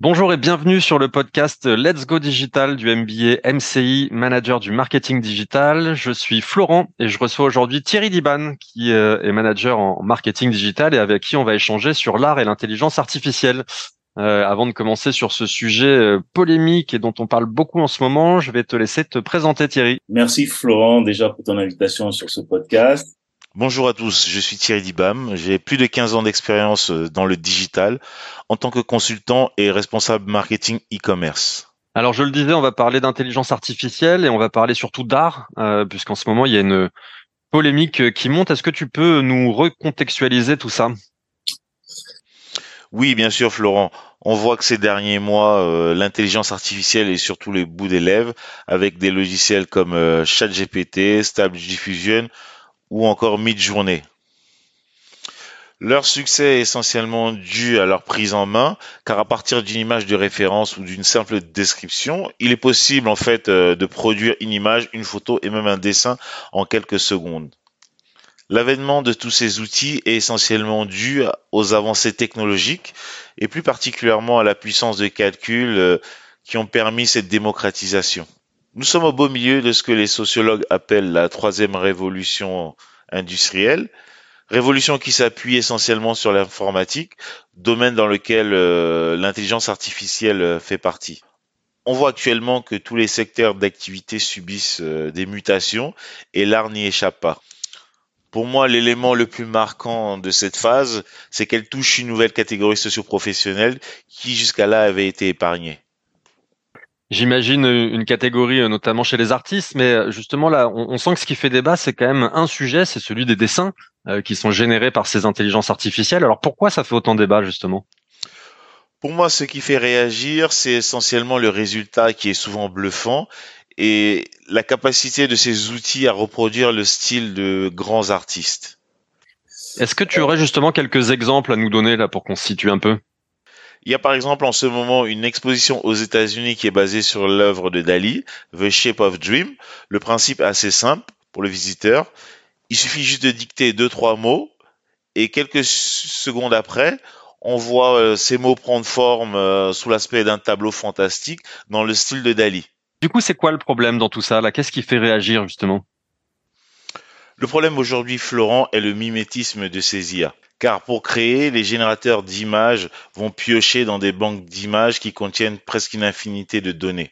Bonjour et bienvenue sur le podcast Let's Go Digital du MBA MCI, manager du marketing digital. Je suis Florent et je reçois aujourd'hui Thierry Diban, qui euh, est manager en marketing digital et avec qui on va échanger sur l'art et l'intelligence artificielle. Euh, avant de commencer sur ce sujet euh, polémique et dont on parle beaucoup en ce moment, je vais te laisser te présenter Thierry. Merci Florent déjà pour ton invitation sur ce podcast. Bonjour à tous, je suis Thierry Dibam, j'ai plus de 15 ans d'expérience euh, dans le digital en tant que consultant et responsable marketing e-commerce. Alors je le disais, on va parler d'intelligence artificielle et on va parler surtout d'art, euh, puisqu'en ce moment il y a une polémique euh, qui monte. Est-ce que tu peux nous recontextualiser tout ça? Oui, bien sûr Florent. On voit que ces derniers mois, l'intelligence artificielle est surtout les bouts des lèvres, avec des logiciels comme ChatGPT, Stable Diffusion ou encore Midjourney. Leur succès est essentiellement dû à leur prise en main, car à partir d'une image de référence ou d'une simple description, il est possible en fait euh, de produire une image, une photo et même un dessin en quelques secondes. L'avènement de tous ces outils est essentiellement dû aux avancées technologiques et plus particulièrement à la puissance de calcul euh, qui ont permis cette démocratisation. Nous sommes au beau milieu de ce que les sociologues appellent la troisième révolution industrielle, révolution qui s'appuie essentiellement sur l'informatique, domaine dans lequel euh, l'intelligence artificielle euh, fait partie. On voit actuellement que tous les secteurs d'activité subissent euh, des mutations et l'art n'y échappe pas. Pour moi, l'élément le plus marquant de cette phase, c'est qu'elle touche une nouvelle catégorie socioprofessionnelle qui jusqu'à là avait été épargnée. J'imagine une catégorie, euh, notamment chez les artistes, mais euh, justement là, on, sent que ce qui fait débat, c'est quand même un sujet, c'est celui des dessins euh, qui sont générés par ces intelligences artificielles. Alors pourquoi ça fait autant débat justement? Pour moi, ce qui fait réagir, c'est essentiellement le résultat qui est souvent bluffant et la capacité de ces outils à reproduire le style de grands artistes. Est-ce que tu aurais justement quelques exemples à nous donner là pour qu'on se situe un peu? Il y a par exemple en ce moment une exposition aux États-Unis qui est basée sur l'œuvre de Dali, The Shape of Dream. Le principe est assez simple pour le visiteur. Il suffit juste de dicter deux trois mots et quelques secondes après, on voit euh, ces mots prendre forme euh, sous l'aspect d'un tableau fantastique dans le style de Dali. Du coup, c'est quoi le problème dans tout ça là? Qu'est-ce qui fait réagir justement? Le problème aujourd'hui, Florent, est le mimétisme de ces IA car pour créer, les générateurs d'images vont piocher dans des banques d'images qui contiennent presque une infinité de données.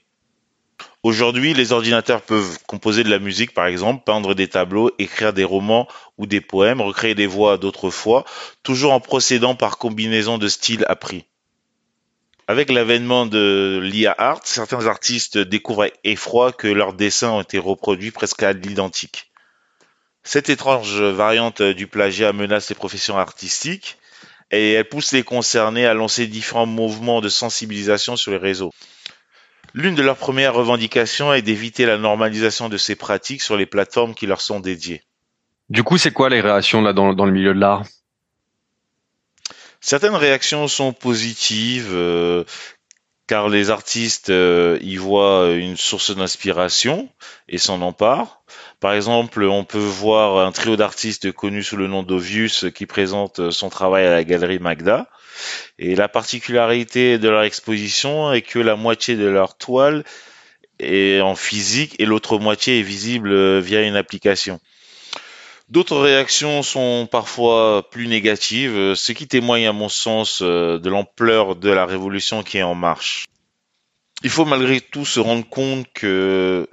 Aujourd'hui, les ordinateurs peuvent composer de la musique, par exemple, peindre des tableaux, écrire des romans ou des poèmes, recréer des voix d'autrefois, toujours en procédant par combinaison de styles appris. Avec l'avènement de l'IA Art, certains artistes découvrent avec effroi que leurs dessins ont été reproduits presque à l'identique. Cette étrange variante du plagiat menace les professions artistiques et elle pousse les concernés à lancer différents mouvements de sensibilisation sur les réseaux. L'une de leurs premières revendications est d'éviter la normalisation de ces pratiques sur les plateformes qui leur sont dédiées. Du coup, c'est quoi les réactions là dans, le milieu de l'art? Certaines réactions sont positives, euh, car les artistes euh, y voient une source d'inspiration et s'en emparent. Par exemple, on peut voir un trio d'artistes connus sous le nom d'Ovius qui présente son travail à la galerie Magda. Et la particularité de leur exposition est que la moitié de leur toile est en physique et l'autre moitié est visible via une application. D'autres réactions sont parfois plus négatives, ce qui témoigne à mon sens euh, de l'ampleur de la révolution qui est en marche. Il faut malgré tout se rendre compte que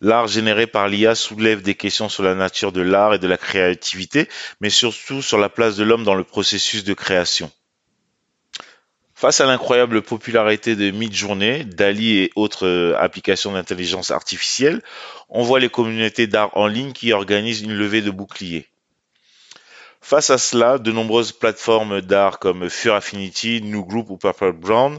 l'art généré par l'IA soulève des questions sur la nature de l'art et de la créativité, mais surtout sur la place de l'homme dans le processus de création. Face à l'incroyable popularité de Midjourney, Dali et autres euh, applications d'intelligence artificielle, on voit les communautés d'art en ligne qui organisent une levée de boucliers. Face à cela, de nombreuses plateformes d'art comme Fur Affinity, New Group ou Purple Brown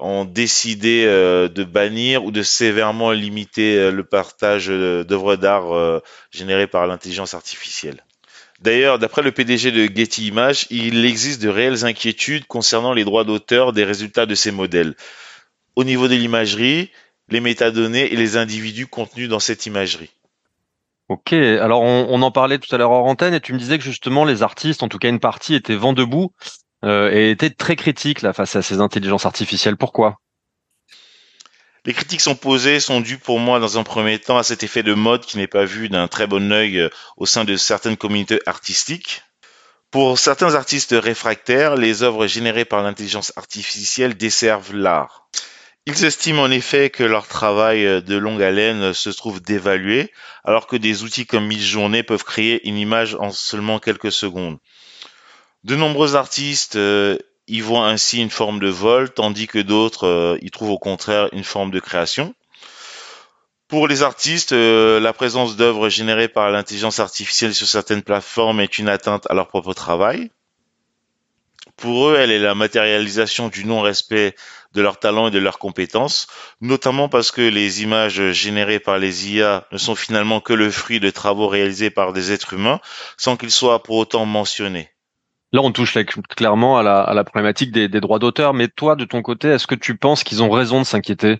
ont décidé euh, de bannir ou de sévèrement limiter euh, le partage d'œuvres d'art générées par l'intelligence artificielle. D'ailleurs, d'après le PDG de Getty Images, il existe de réelles inquiétudes concernant les droits d'auteur des résultats de ces modèles. Au niveau de l'imagerie, les métadonnées et les individus contenus dans cette imagerie. Ok, alors on, en parlait tout à l'heure en antenne et tu me disais que justement les artistes, en tout cas une partie, étaient vent debout et était très critique là face à ces intelligences artificielles. Pourquoi? Les critiques sont posées sont dues pour moi dans un premier temps à cet effet de mode qui n'est pas vu d'un très bon œil au sein de certaines communautés artistiques. Pour certains artistes réfractaires, les œuvres générées par l'intelligence artificielle desservent l'art. Ils estiment en effet que leur travail de longue haleine se trouve dévalué, alors que des outils comme Midjourney peuvent créer une image en seulement quelques secondes. De nombreux artistes y voient ainsi une forme de vol, tandis que d'autres euh, y trouvent au contraire une forme de création. Pour les artistes, euh, la présence d'œuvres générées par l'intelligence artificielle sur certaines plateformes est une atteinte à leur propre travail. Pour eux, elle est la matérialisation du non-respect de leurs talents et de leurs compétences, notamment parce que les images générées par les IA ne sont finalement que le fruit de travaux réalisés par des êtres humains, sans qu'ils soient pour autant mentionnés. Là, on touche clairement à la, problématique des, des droits d'auteur, mais toi, de ton côté, est-ce que tu penses qu'ils ont raison de s'inquiéter?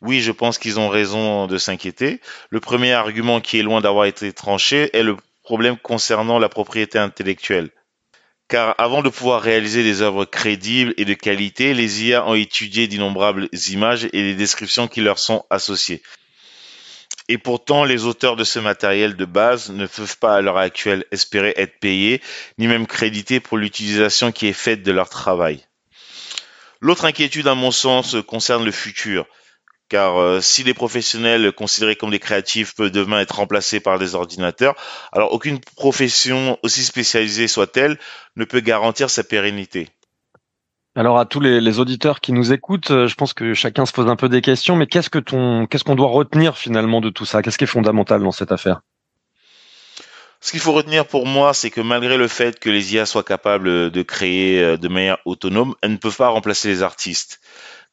Oui, je pense qu'ils ont raison de s'inquiéter. Le premier argument qui est loin d'avoir été tranché est le problème concernant la propriété intellectuelle. Car avant de pouvoir réaliser des œuvres crédibles et de qualité, les IA ont étudié d'innombrables images et les descriptions qui leur sont associées. Et pourtant, les auteurs de ce matériel de base ne peuvent pas à l'heure actuelle espérer être payés, ni même crédités pour l'utilisation qui est faite de leur travail. L'autre inquiétude, à mon sens, concerne le futur car euh, si les professionnels considérés comme des créatifs peuvent demain être remplacés par des ordinateurs, alors aucune profession, aussi spécialisée soit-elle, ne peut garantir sa pérennité. Alors à tous les, auditeurs qui nous écoutent, euh, je pense que chacun se pose un peu des questions, mais qu'est-ce que ton, qu'est-ce qu'on doit retenir finalement de tout ça? Qu'est-ce qui est fondamental dans cette affaire? Ce qu'il faut retenir pour moi, c'est que malgré le fait que les IA soient capables de créer euh, de manière autonome, elles ne peuvent pas remplacer les artistes.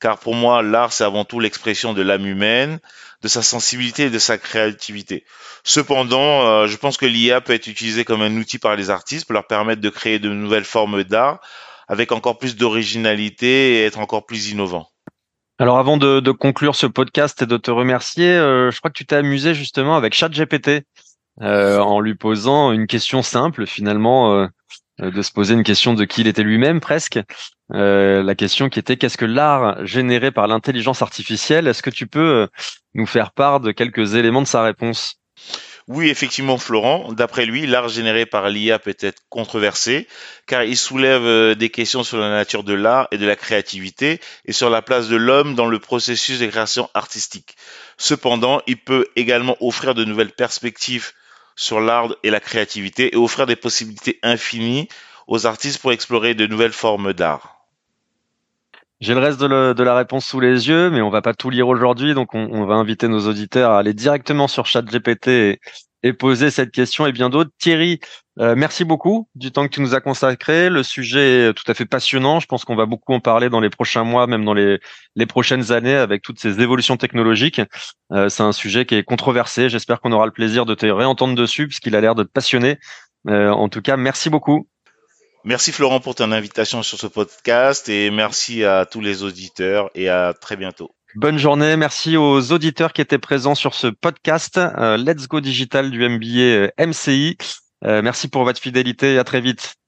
Car pour moi, l'art, c'est avant tout l'expression de l'âme humaine, de sa sensibilité et de sa créativité. Cependant, euh, je pense que l'IA peut être utilisée comme un outil par les artistes pour leur permettre de créer de nouvelles formes d'art avec encore plus d'originalité et être encore plus innovant. Alors avant de, conclure ce podcast et de te remercier, euh, je crois que tu t'es amusé justement avec ChatGPT euh, en lui posant une question simple finalement euh, de se poser une question de qui il était lui-même presque. Euh, la question qui était qu'est-ce que l'art généré par l'intelligence artificielle? Est-ce que tu peux euh, nous faire part de quelques éléments de sa réponse? Oui, effectivement, Florent. D'après lui, l'art généré par l'IA peut être controversé, car il soulève des questions sur la nature de l'art et de la créativité, et sur la place de l'homme dans le processus de création artistique. Cependant, il peut également offrir de nouvelles perspectives sur l'art et la créativité et offrir des possibilités infinies aux artistes pour explorer de nouvelles formes d'art. J'ai le reste de, la réponse sous les yeux, mais on va pas tout lire aujourd'hui, donc on, va inviter nos auditeurs à aller directement sur ChatGPT et, et poser cette question et bien d'autres. Thierry, euh, merci beaucoup du temps que tu nous as consacré. Le sujet est tout à fait passionnant. Je pense qu'on va beaucoup en parler dans les prochains mois, même dans les, prochaines années, avec toutes ces évolutions technologiques. Euh, c'est un sujet qui est controversé. J'espère qu'on aura le plaisir de te réentendre dessus, puisqu'il a l'air de te passionner. Euh, en tout cas, merci beaucoup. Merci Florent pour ton invitation sur ce podcast et merci à tous les auditeurs et à très bientôt. Bonne journée. Merci aux auditeurs qui étaient présents sur ce podcast Let's Go Digital du MBA MCI. Euh, merci pour votre fidélité et à très vite.